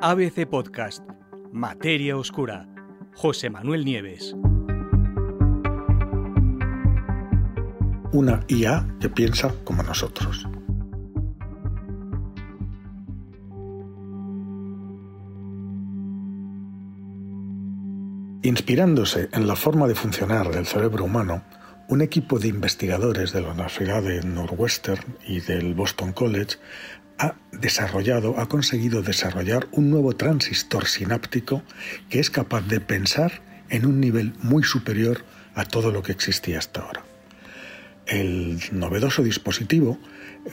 ABC Podcast, Materia Oscura, José Manuel Nieves. Una IA que piensa como nosotros. Inspirándose en la forma de funcionar del cerebro humano, un equipo de investigadores de la Universidad de Northwestern y del Boston College ha desarrollado, ha conseguido desarrollar un nuevo transistor sináptico que es capaz de pensar en un nivel muy superior a todo lo que existía hasta ahora. El novedoso dispositivo,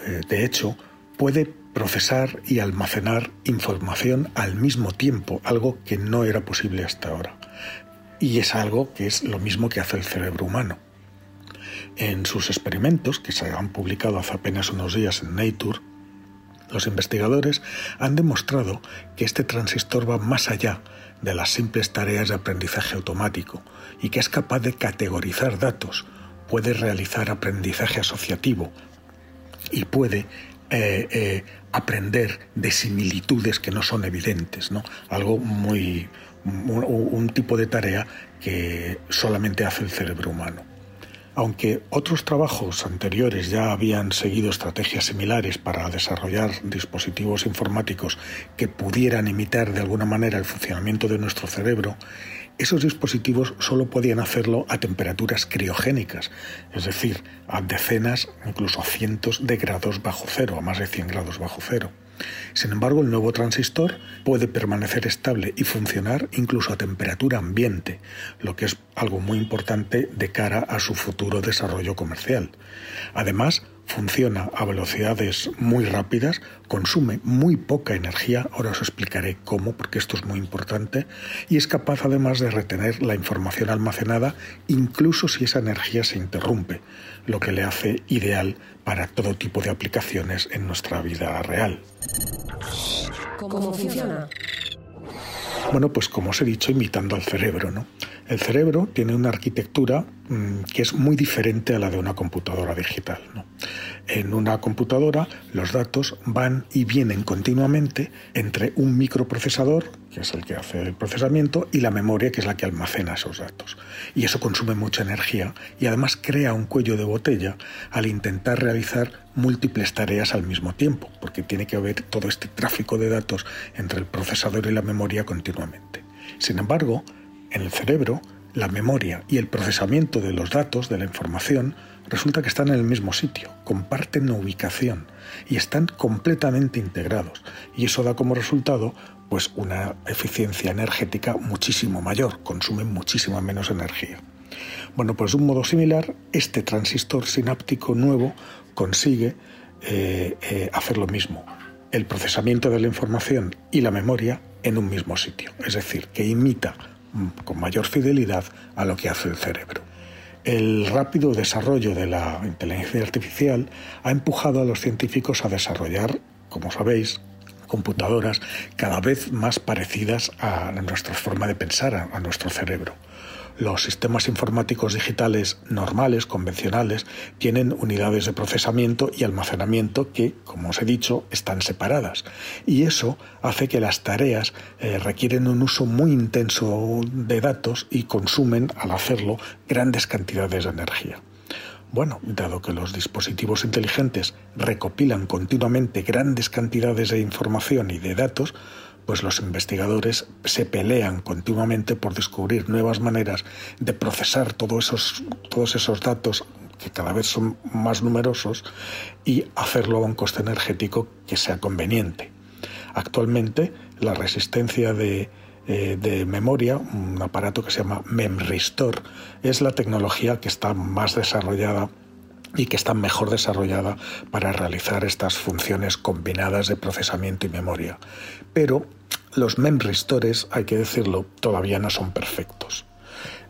eh, de hecho, puede procesar y almacenar información al mismo tiempo, algo que no era posible hasta ahora. Y es algo que es lo mismo que hace el cerebro humano. En sus experimentos, que se han publicado hace apenas unos días en Nature, los investigadores han demostrado que este transistor va más allá de las simples tareas de aprendizaje automático y que es capaz de categorizar datos, puede realizar aprendizaje asociativo y puede eh, eh, aprender de similitudes que no son evidentes, ¿no? Algo muy un tipo de tarea que solamente hace el cerebro humano. Aunque otros trabajos anteriores ya habían seguido estrategias similares para desarrollar dispositivos informáticos que pudieran imitar de alguna manera el funcionamiento de nuestro cerebro, esos dispositivos solo podían hacerlo a temperaturas criogénicas, es decir, a decenas, incluso a cientos de grados bajo cero, a más de 100 grados bajo cero. Sin embargo, el nuevo transistor puede permanecer estable y funcionar incluso a temperatura ambiente, lo que es algo muy importante de cara a su futuro desarrollo comercial. Además, funciona a velocidades muy rápidas, consume muy poca energía, ahora os explicaré cómo, porque esto es muy importante, y es capaz además de retener la información almacenada incluso si esa energía se interrumpe, lo que le hace ideal para todo tipo de aplicaciones en nuestra vida real. ¿Cómo funciona? Bueno, pues como os he dicho, imitando al cerebro, ¿no? El cerebro tiene una arquitectura que es muy diferente a la de una computadora digital. En una computadora los datos van y vienen continuamente entre un microprocesador, que es el que hace el procesamiento, y la memoria, que es la que almacena esos datos. Y eso consume mucha energía y además crea un cuello de botella al intentar realizar múltiples tareas al mismo tiempo, porque tiene que haber todo este tráfico de datos entre el procesador y la memoria continuamente. Sin embargo, en el cerebro, la memoria y el procesamiento de los datos, de la información, resulta que están en el mismo sitio, comparten ubicación y están completamente integrados. Y eso da como resultado pues una eficiencia energética muchísimo mayor, consumen muchísima menos energía. Bueno, pues de un modo similar, este transistor sináptico nuevo consigue eh, eh, hacer lo mismo, el procesamiento de la información y la memoria en un mismo sitio, es decir, que imita con mayor fidelidad a lo que hace el cerebro. El rápido desarrollo de la inteligencia artificial ha empujado a los científicos a desarrollar, como sabéis, computadoras cada vez más parecidas a nuestra forma de pensar, a, nuestro cerebro. Los sistemas informáticos digitales normales, convencionales, tienen unidades de procesamiento y almacenamiento que, como os he dicho, están separadas. Y eso hace que las tareas eh, requieren un uso muy intenso de datos y consumen, al hacerlo, grandes cantidades de energía. Bueno, dado que los dispositivos inteligentes recopilan continuamente grandes cantidades de información y de datos, pues los investigadores se pelean continuamente por descubrir nuevas maneras de procesar todos esos, todos esos datos que cada vez son más numerosos y hacerlo a un coste energético que sea conveniente. Actualmente la resistencia de, eh, de memoria, un aparato que se llama MemRestore, es la tecnología que está más desarrollada y que está mejor desarrollada para realizar estas funciones combinadas de procesamiento y memoria. Pero los memristores, hay que decirlo, todavía no son perfectos.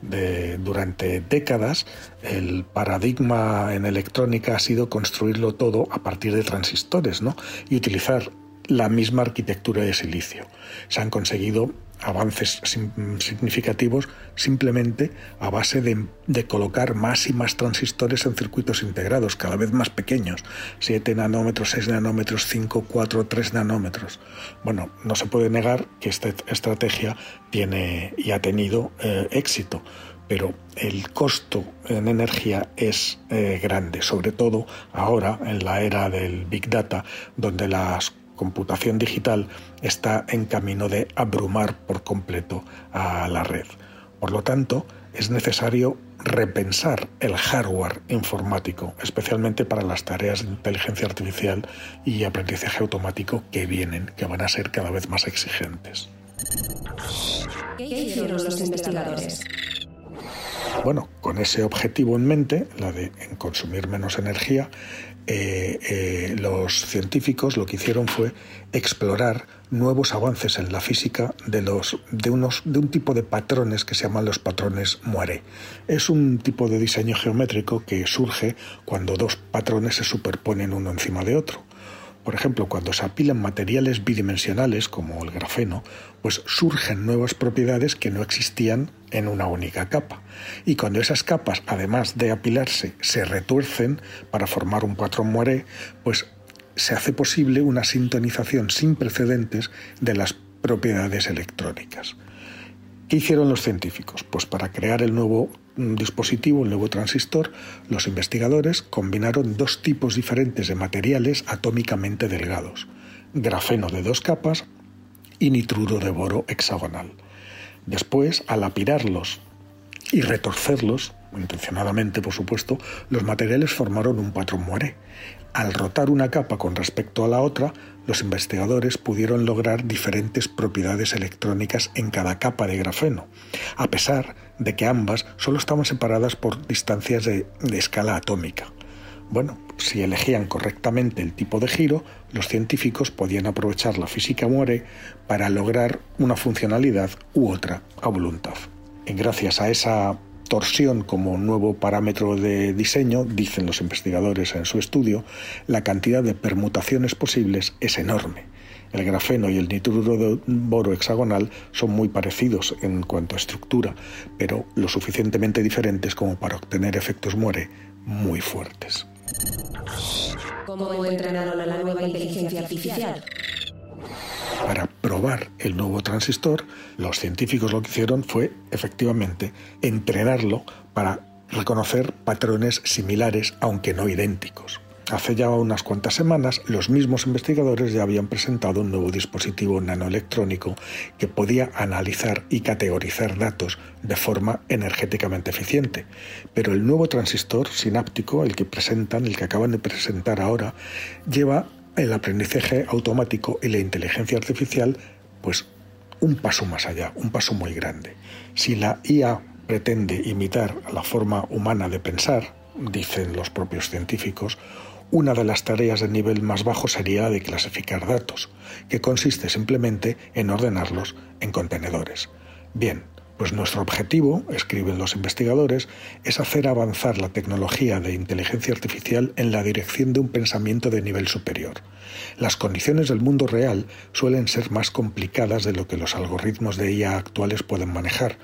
durante décadas el paradigma en electrónica ha sido construirlo todo a partir de transistores ¿no? y utilizar la misma arquitectura de silicio. Se han conseguido avances significativos simplemente a base de, colocar más y más transistores en circuitos integrados, cada vez más pequeños, 7 nanómetros, 6 nanómetros, 5, 4, 3 nanómetros. Bueno, no se puede negar que esta estrategia tiene y ha tenido eh, éxito, pero el costo en energía es eh, grande, sobre todo ahora en la era del Big Data, donde las computación digital está en camino de abrumar por completo a la red. Por lo tanto, es necesario repensar el hardware informático, especialmente para las tareas de inteligencia artificial y aprendizaje automático que vienen, que van a ser cada vez más exigentes. ¿Qué hicieron los investigadores? Bueno, con ese objetivo en mente, la de consumir menos energía, eh, eh, los científicos lo que hicieron fue explorar nuevos avances en la física de, los, de, unos, de un tipo de patrones que se llaman los patrones Moiré. Es un tipo de diseño geométrico que surge cuando dos patrones se superponen uno encima de otro. Por ejemplo, cuando se apilan materiales bidimensionales como el grafeno, pues surgen nuevas propiedades que no existían en una única capa. Y cuando esas capas, además de apilarse, se retuercen para formar un patrón moiré, pues se hace posible una sintonización sin precedentes de las propiedades electrónicas. ¿Qué hicieron los científicos? Pues para crear el nuevo dispositivo, el nuevo transistor, los investigadores combinaron dos tipos diferentes de materiales atómicamente delgados, grafeno de dos capas y nitruro de boro hexagonal. Después, al apirarlos y retorcerlos, intencionadamente por supuesto, los materiales formaron un patrón moiré. Al rotar una capa con respecto a la otra, los investigadores pudieron lograr diferentes propiedades electrónicas en cada capa de grafeno, a pesar de que ambas solo estaban separadas por distancias de, escala atómica. Bueno, si elegían correctamente el tipo de giro, los científicos podían aprovechar la física muere para lograr una funcionalidad u otra a voluntad. Y gracias a esa torsión como nuevo parámetro de diseño, dicen los investigadores en su estudio, la cantidad de permutaciones posibles es enorme. El grafeno y el nitruro de boro hexagonal son muy parecidos en cuanto a estructura, pero lo suficientemente diferentes como para obtener efectos muere muy fuertes. ¿Cómo entrenaron a la nueva inteligencia artificial? Para probar el nuevo transistor, los científicos lo que hicieron fue efectivamente entrenarlo para reconocer patrones similares aunque no idénticos. Hace ya unas cuantas semanas, los mismos investigadores ya habían presentado un nuevo dispositivo nanoelectrónico que podía analizar y categorizar datos de forma energéticamente eficiente. Pero el nuevo transistor sináptico, el que presentan, el que acaban de presentar ahora, lleva el aprendizaje automático y la inteligencia artificial, pues un paso más allá, un paso muy grande. Si la IA pretende imitar la forma humana de pensar, dicen los propios científicos, una de las tareas de nivel más bajo sería la de clasificar datos, que consiste simplemente en ordenarlos en contenedores. Bien, pues nuestro objetivo, escriben los investigadores, es hacer avanzar la tecnología de inteligencia artificial en la dirección de un pensamiento de nivel superior. Las condiciones del mundo real suelen ser más complicadas de lo que los algoritmos de IA actuales pueden manejar,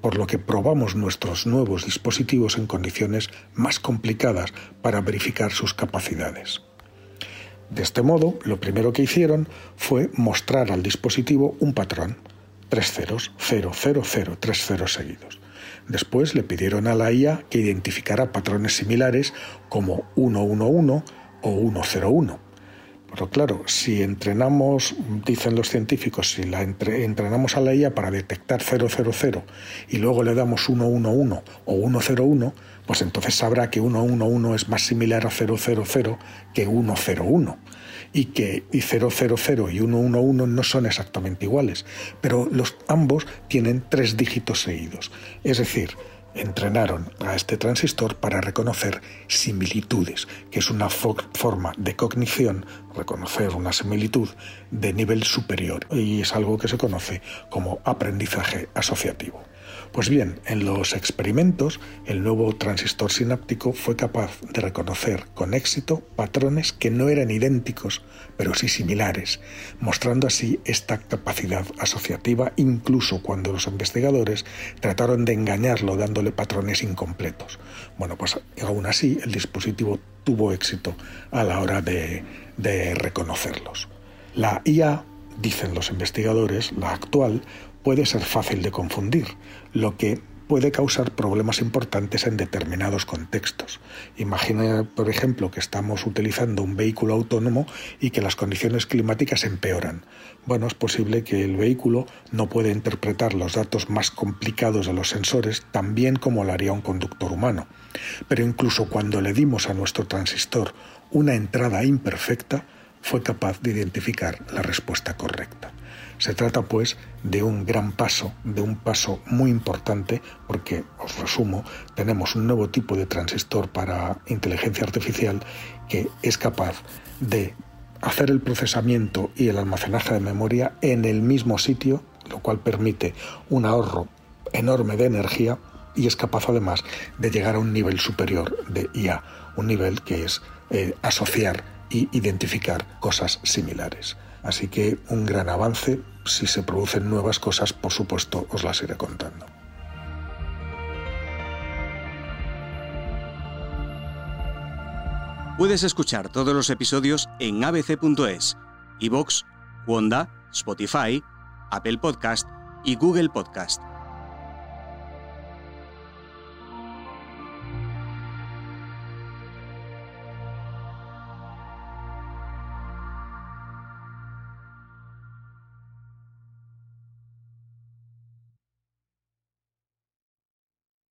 por lo que probamos nuestros nuevos dispositivos en condiciones más complicadas para verificar sus capacidades. De este modo, lo primero que hicieron fue mostrar al dispositivo un patrón tres ceros, cero, cero, cero, tres ceros seguidos. Después le pidieron a la IA que identificara patrones similares como 111 o 101. Pero claro, si entrenamos, dicen los científicos, si la entrenamos a la IA para detectar 000 y luego le damos 111 o 101, pues entonces sabrá que 111 es más similar a 000 que 101 y que y 000 y 111 no son exactamente iguales, pero los ambos tienen tres dígitos seguidos. Es decir, entrenaron a este transistor para reconocer similitudes, que es una forma de cognición, reconocer una similitud de nivel superior y es algo que se conoce como aprendizaje asociativo. Pues bien, en los experimentos, el nuevo transistor sináptico fue capaz de reconocer con éxito patrones que no eran idénticos, pero sí similares, mostrando así esta capacidad asociativa incluso cuando los investigadores trataron de engañarlo dándole patrones incompletos. Bueno, pues aún así el dispositivo tuvo éxito a la hora de, reconocerlos. La IA, dicen los investigadores, la actual, puede ser fácil de confundir, lo que puede causar problemas importantes en determinados contextos. Imagina, por ejemplo, que estamos utilizando un vehículo autónomo y que las condiciones climáticas empeoran. Bueno, es posible que el vehículo no pueda interpretar los datos más complicados de los sensores tan bien como lo haría un conductor humano. Pero incluso cuando le dimos a nuestro transistor una entrada imperfecta, fue capaz de identificar la respuesta correcta. Se trata, pues, de un gran paso, de un paso muy importante, porque, os resumo, tenemos un nuevo tipo de transistor para inteligencia artificial que es capaz de hacer el procesamiento y el almacenaje de memoria en el mismo sitio, lo cual permite un ahorro enorme de energía y es capaz además de llegar a un nivel superior de IA, un nivel que es eh, asociar y identificar cosas similares. Así que un gran avance, si se producen nuevas cosas, por supuesto, os las iré contando. Puedes escuchar todos los episodios en abc.es, iVoox, Wanda, Spotify, Apple Podcast y Google Podcast.